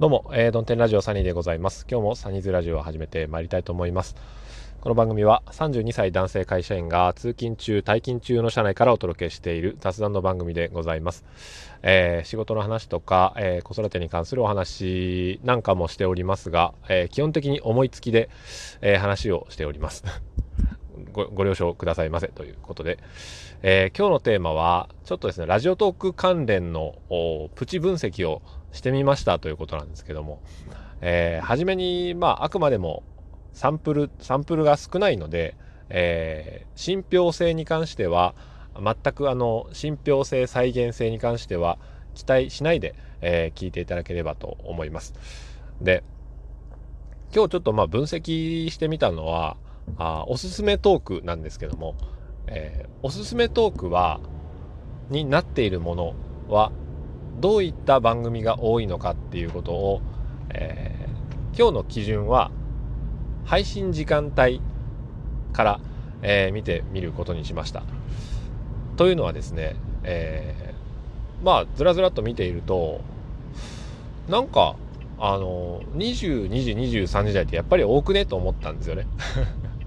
どうも、えー、ドンテンラジオサニーでございます。今日もサニーズラジオを始めてまいりたいと思います。この番組は32歳男性会社員が通勤中、退勤中の社内からお届けしている雑談の番組でございます。えー、仕事の話とか、えー、子育てに関するお話なんかもしておりますが、え、基本的に思いつきで、え話をしております。ごご了承くださいませということで、え今日のテーマはちょっとですねラジオトーク関連のプチ分析をしてみましたということなんですけども、えー、初めに、まあ、あくまでもサンプル、サンプルが少ないので、えー、信憑性に関しては、全くあの、信憑性、再現性に関しては、期待しないで、えー、聞いていただければと思います。で、今日ちょっとまあ分析してみたのは、あおすすめトークなんですけども、えー、おすすめトークは、になっているものはどういった番組が多いのかっていうことを、えー、今日の基準は配信時間帯から、えー、見てみることにしました。というのはですね、えー、まあずらずらっと見ているとなんかあの22時23時台ってやっぱり多くねと思ったんですよね。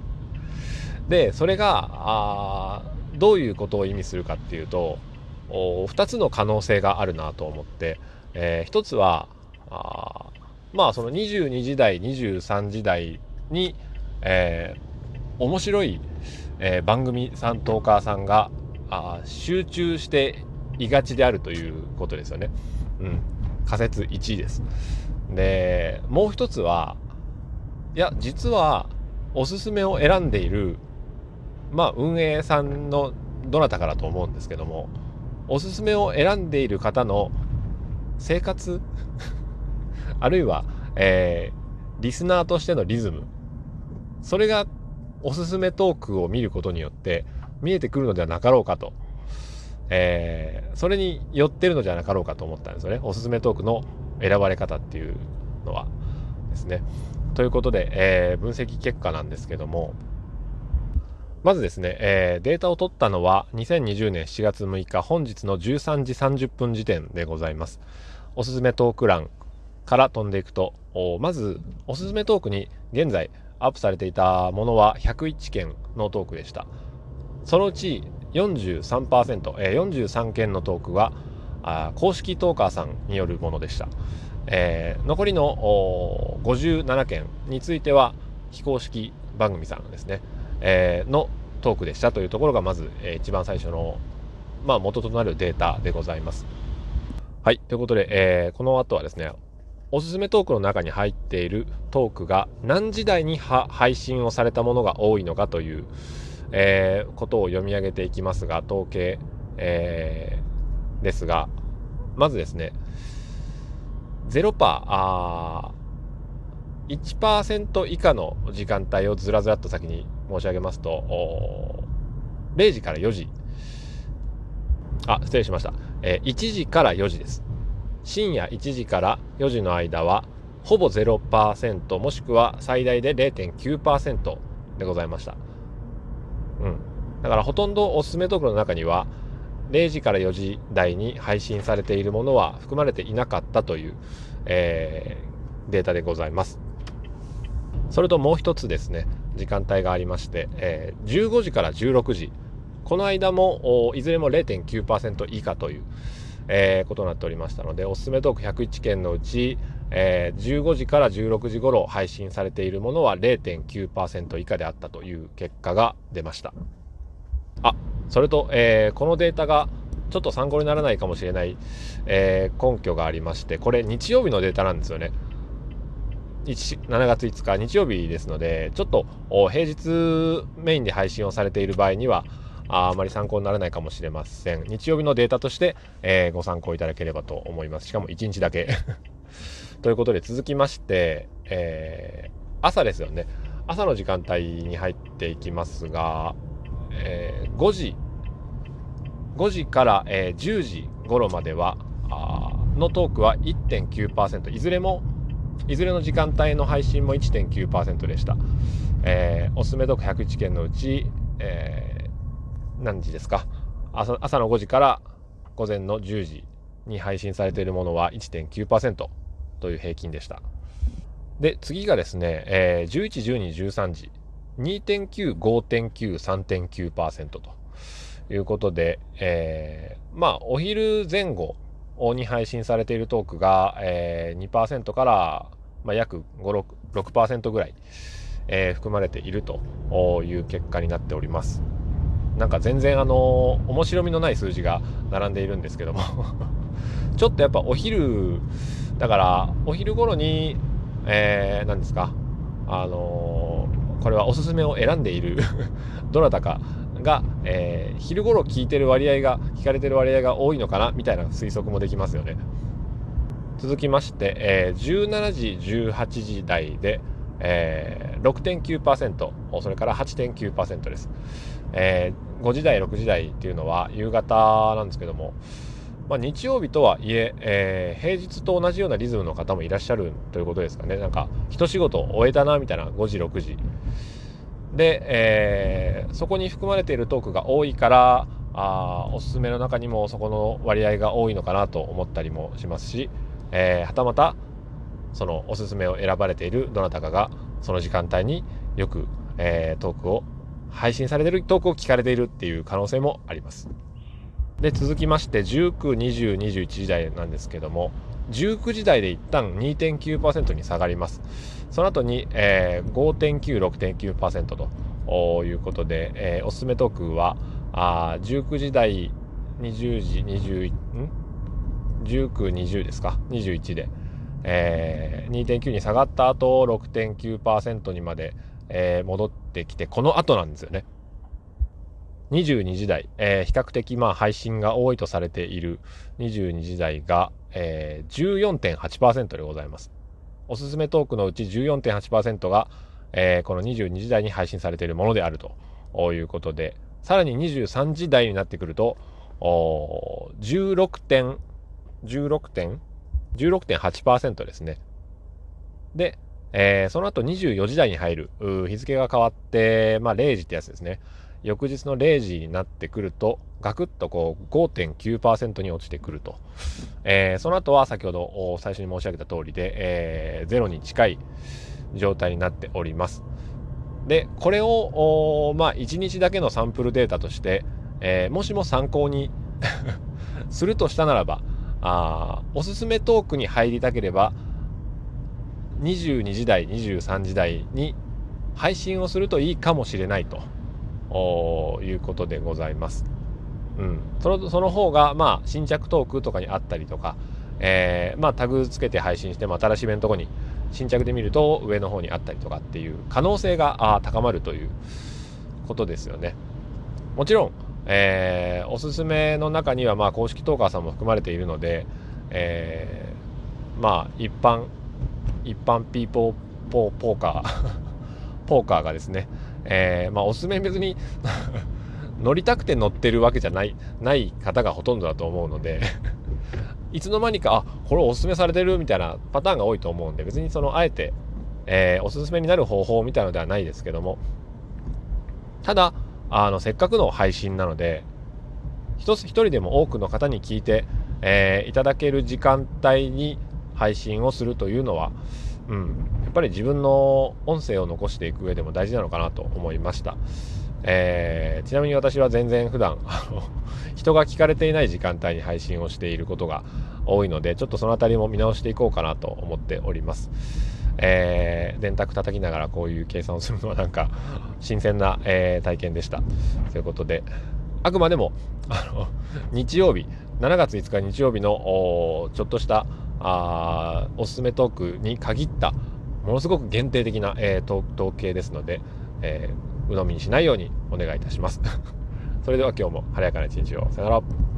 でそれがあどういうことを意味するかっていうと2つの可能性があるなと思って、えー、1つはあまあその22時台23時台に、えー、面白い、えー、番組さんトーカーさんがあ集中していがちであるということですよね。うん、仮説1です。でもう一つはいや実はおすすめを選んでいるまあ運営さんのどなたかだと思うんですけどもおすすめを選んでいる方の生活 あるいは、えー、リスナーとしてのリズムそれがおすすめトークを見ることによって見えてくるのではなかろうかと、えー、それに寄ってるのではなかろうかと思ったんですよねおすすめトークの選ばれ方っていうのはですね。ということで、えー、分析結果なんですけどもまずですね、えー、データを取ったのは2020年7月6日本日の13時30分時点でございます。おすすめトーク欄から飛んでいくと、まずおすすめトークに現在アップされていたものは101件のトークでした。そのうち43%、えー、43件のトークはあ公式トーカーさんによるものでした。えー、残りの57件については非公式番組さんですね。えー、のトークでしたというところがまず、えー、一番最初の、まあ、元となるデータでございます。はい。ということで、えー、この後はですね、おすすめトークの中に入っているトークが何時代に配信をされたものが多いのかという、えー、ことを読み上げていきますが、統計、えー、ですが、まずですね、0%あ1%以下の時間帯をずらずらっと先に申し上げますと、0時から4時。あ、失礼しました。えー、1時から4時です。深夜1時から4時の間は、ほぼ0%もしくは最大で0.9%でございました。うん。だからほとんどおすすめトークの中には、0時から4時台に配信されているものは含まれていなかったという、えー、データでございます。それともう一つですね、時間帯がありまして、えー、15時から16時、この間もいずれも0.9%以下という、えー、ことになっておりましたので、おすすめトーク101件のうち、えー、15時から16時頃配信されているものは0.9%以下であったという結果が出ました。あ、それと、えー、このデータがちょっと参考にならないかもしれない、えー、根拠がありまして、これ日曜日のデータなんですよね。7月5日日曜日ですので、ちょっと平日メインで配信をされている場合には、あまり参考にならないかもしれません。日曜日のデータとして、えー、ご参考いただければと思います。しかも1日だけ ということで続きまして、えー、朝ですよね。朝の時間帯に入っていきますが、えー、5時、5時から、えー、10時頃までは、のトークは1.9%、いずれもいずれの時間帯の配信も1.9%でした。えー、おすすめ読101件のうち、えー、何時ですか？朝朝の5時から午前の10時に配信されているものは1.9%という平均でした。で、次がですね、えー、11、12、13時、2.9、5.9、3.9%ということで、えー、まあ、お昼前後に配信されているトークが、えー、2%から、まあ、約5、6%, 6ぐらい、えー、含まれているという結果になっております。なんか全然あの面白みのない数字が並んでいるんですけども ちょっとやっぱお昼だからお昼頃に、えー、何ですか？あのー、これはおすすめを選んでいる どなたかが、えー、昼頃聞いてる割合が聞かれてる割合が多いのかなみたいな推測もできますよね。続きまして、えー、17時18時台で、えー、6.9%それから8.9%です、えー、5時台6時台っていうのは夕方なんですけども、まあ、日曜日とはいええー、平日と同じようなリズムの方もいらっしゃるということですかね。なんか一仕事終えたなみたいな5時6時。で、えー、そこに含まれているトークが多いからあおすすめの中にもそこの割合が多いのかなと思ったりもしますし、えー、はたまたそのおすすめを選ばれているどなたかがその時間帯によく、えー、トークを配信されてるトークを聞かれているっていう可能性もあります。で続きまして19、20、21時台なんですけども19時台で一旦2.9%に下がります。その後に、えー、5.9、6.9%ということで、えー、おすすめトークはあ19時台20時21ん？19、20ですか？21で、えー、2.9に下がった後6.9%にまで、えー、戻ってきてこの後なんですよね。22時台、えー、比較的まあ配信が多いとされている22時台が、えー、14.8%でございます。おすすめトークのうち14.8%が、えー、この22時台に配信されているものであるということで、さらに23時台になってくると、16点、16点 ?16.8% ですね。で、えー、その後24時台に入る、日付が変わって、まあ0時ってやつですね。翌日の0時になってくると、ガクッとこう5.9%に落ちてくると。えー、その後は先ほど最初に申し上げた通りで、えー、ゼロに近い状態になっております。で、これを、まあ、1日だけのサンプルデータとして、えー、もしも参考に するとしたならば、あおすすめトークに入りたければ、22時台、23時台に配信をするといいかもしれないと。いうことでございます。うん、そのその方が、まあ、新着トークとかにあったりとか、えー、まあ、タグつけて配信しても新しいイベント後に新着で見ると上の方にあったりとかっていう可能性が高まるということですよね。もちろん、えー、おすすめの中には、まあ、公式トーカーさんも含まれているので、えー、まあ、一般、一般ピーポーポーポーカー ポーカーがですね、えー、まあ、おすすめ別に 乗りたくて乗ってるわけじゃない、ない方がほとんどだと思うので いつの間にか、あ、これおすすめされてるみたいなパターンが多いと思うんで、別にその、あえて、えー、おすすめになる方法みたいなのではないですけども、ただ、あの、せっかくの配信なので、一つ一人でも多くの方に聞いて、えー、いただける時間帯に配信をするというのは、うん、やっぱり自分の音声を残していく上でも大事なのかなと思いました。えー、ちなみに私は全然普段あの 人が聞かれていない時間帯に配信をしていることが多いのでちょっとその辺りも見直していこうかなと思っております。えー、電卓叩きながらこういう計算をするのはなんか 新鮮な、えー、体験でした。ということであくまでもあの日曜日7月5日日曜日のちょっとしたあおすすめトークに限ったものすごく限定的な、えー、統計ですので、えー、鵜呑みにしないようにお願いいたします。それでは今日も晴れやかな一日を。さよなら。